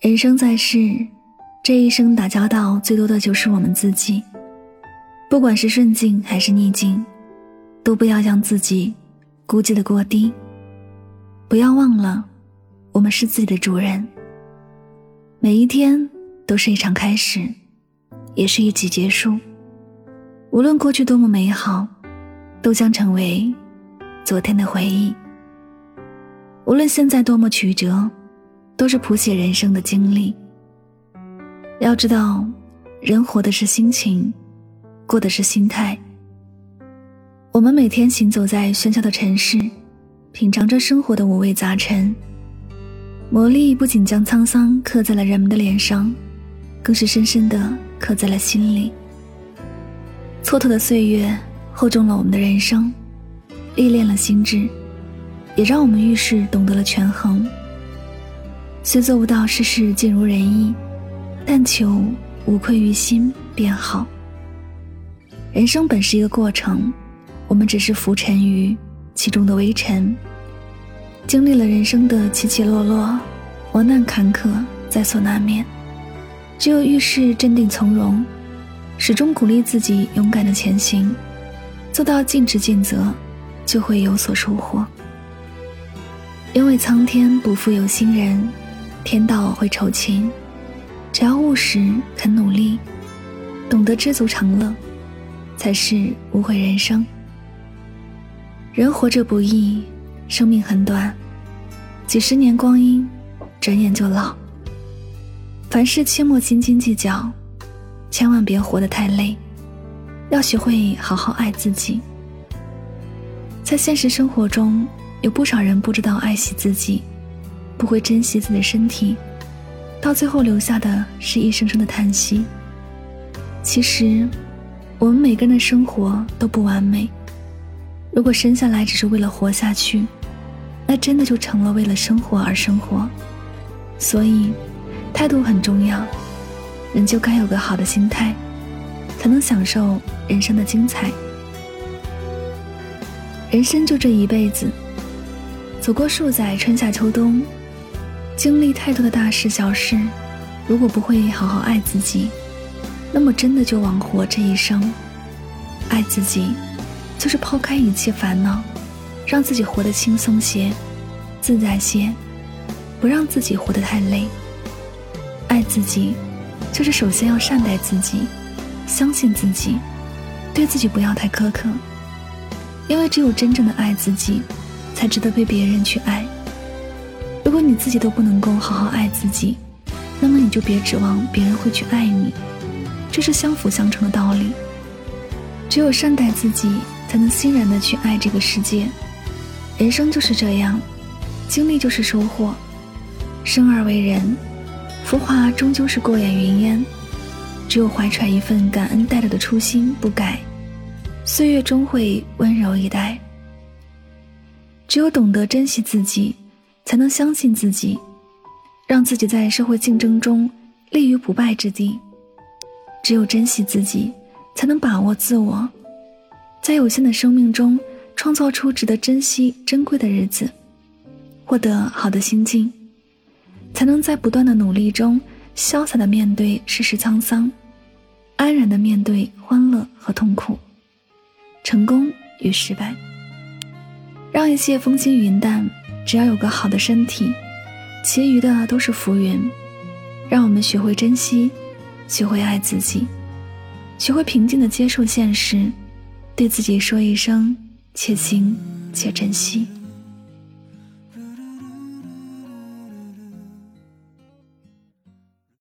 人生在世，这一生打交道最多的就是我们自己。不管是顺境还是逆境，都不要将自己估计的过低。不要忘了，我们是自己的主人。每一天都是一场开始，也是一集结束。无论过去多么美好，都将成为昨天的回忆。无论现在多么曲折，都是谱写人生的经历。要知道，人活的是心情，过的是心态。我们每天行走在喧嚣的城市，品尝着生活的五味杂陈。魔力不仅将沧桑刻在了人们的脸上，更是深深的刻在了心里。蹉跎的岁月厚重了我们的人生，历练了心智，也让我们遇事懂得了权衡。虽做不到事事尽如人意，但求无愧于心便好。人生本是一个过程，我们只是浮沉于其中的微尘。经历了人生的起起落落，磨难坎坷在所难免。只有遇事镇定从容，始终鼓励自己勇敢的前行，做到尽职尽责，就会有所收获。因为苍天不负有心人，天道会酬勤。只要务实肯努力，懂得知足常乐，才是无悔人生。人活着不易。生命很短，几十年光阴，转眼就老。凡事切莫斤斤计较，千万别活得太累。要学会好好爱自己。在现实生活中，有不少人不知道爱惜自己，不会珍惜自己的身体，到最后留下的是一声声的叹息。其实，我们每个人的生活都不完美。如果生下来只是为了活下去，那真的就成了为了生活而生活，所以态度很重要，人就该有个好的心态，才能享受人生的精彩。人生就这一辈子，走过数载春夏秋冬，经历太多的大事小事，如果不会好好爱自己，那么真的就枉活这一生。爱自己，就是抛开一切烦恼。让自己活得轻松些，自在些，不让自己活得太累。爱自己，就是首先要善待自己，相信自己，对自己不要太苛刻。因为只有真正的爱自己，才值得被别人去爱。你自己都不能够好好爱自己，那么你就别指望别人会去爱你，这是相辅相成的道理。只有善待自己，才能欣然的去爱这个世界。人生就是这样，经历就是收获。生而为人，浮华终究是过眼云烟。只有怀揣一份感恩戴着的初心不改，岁月终会温柔以待。只有懂得珍惜自己，才能相信自己，让自己在社会竞争中立于不败之地。只有珍惜自己，才能把握自我，在有限的生命中。创造出值得珍惜、珍贵的日子，获得好的心境，才能在不断的努力中潇洒的面对世事沧桑，安然的面对欢乐和痛苦，成功与失败。让一切风轻云淡，只要有个好的身体，其余的都是浮云。让我们学会珍惜，学会爱自己，学会平静的接受现实，对自己说一声。且行且珍惜。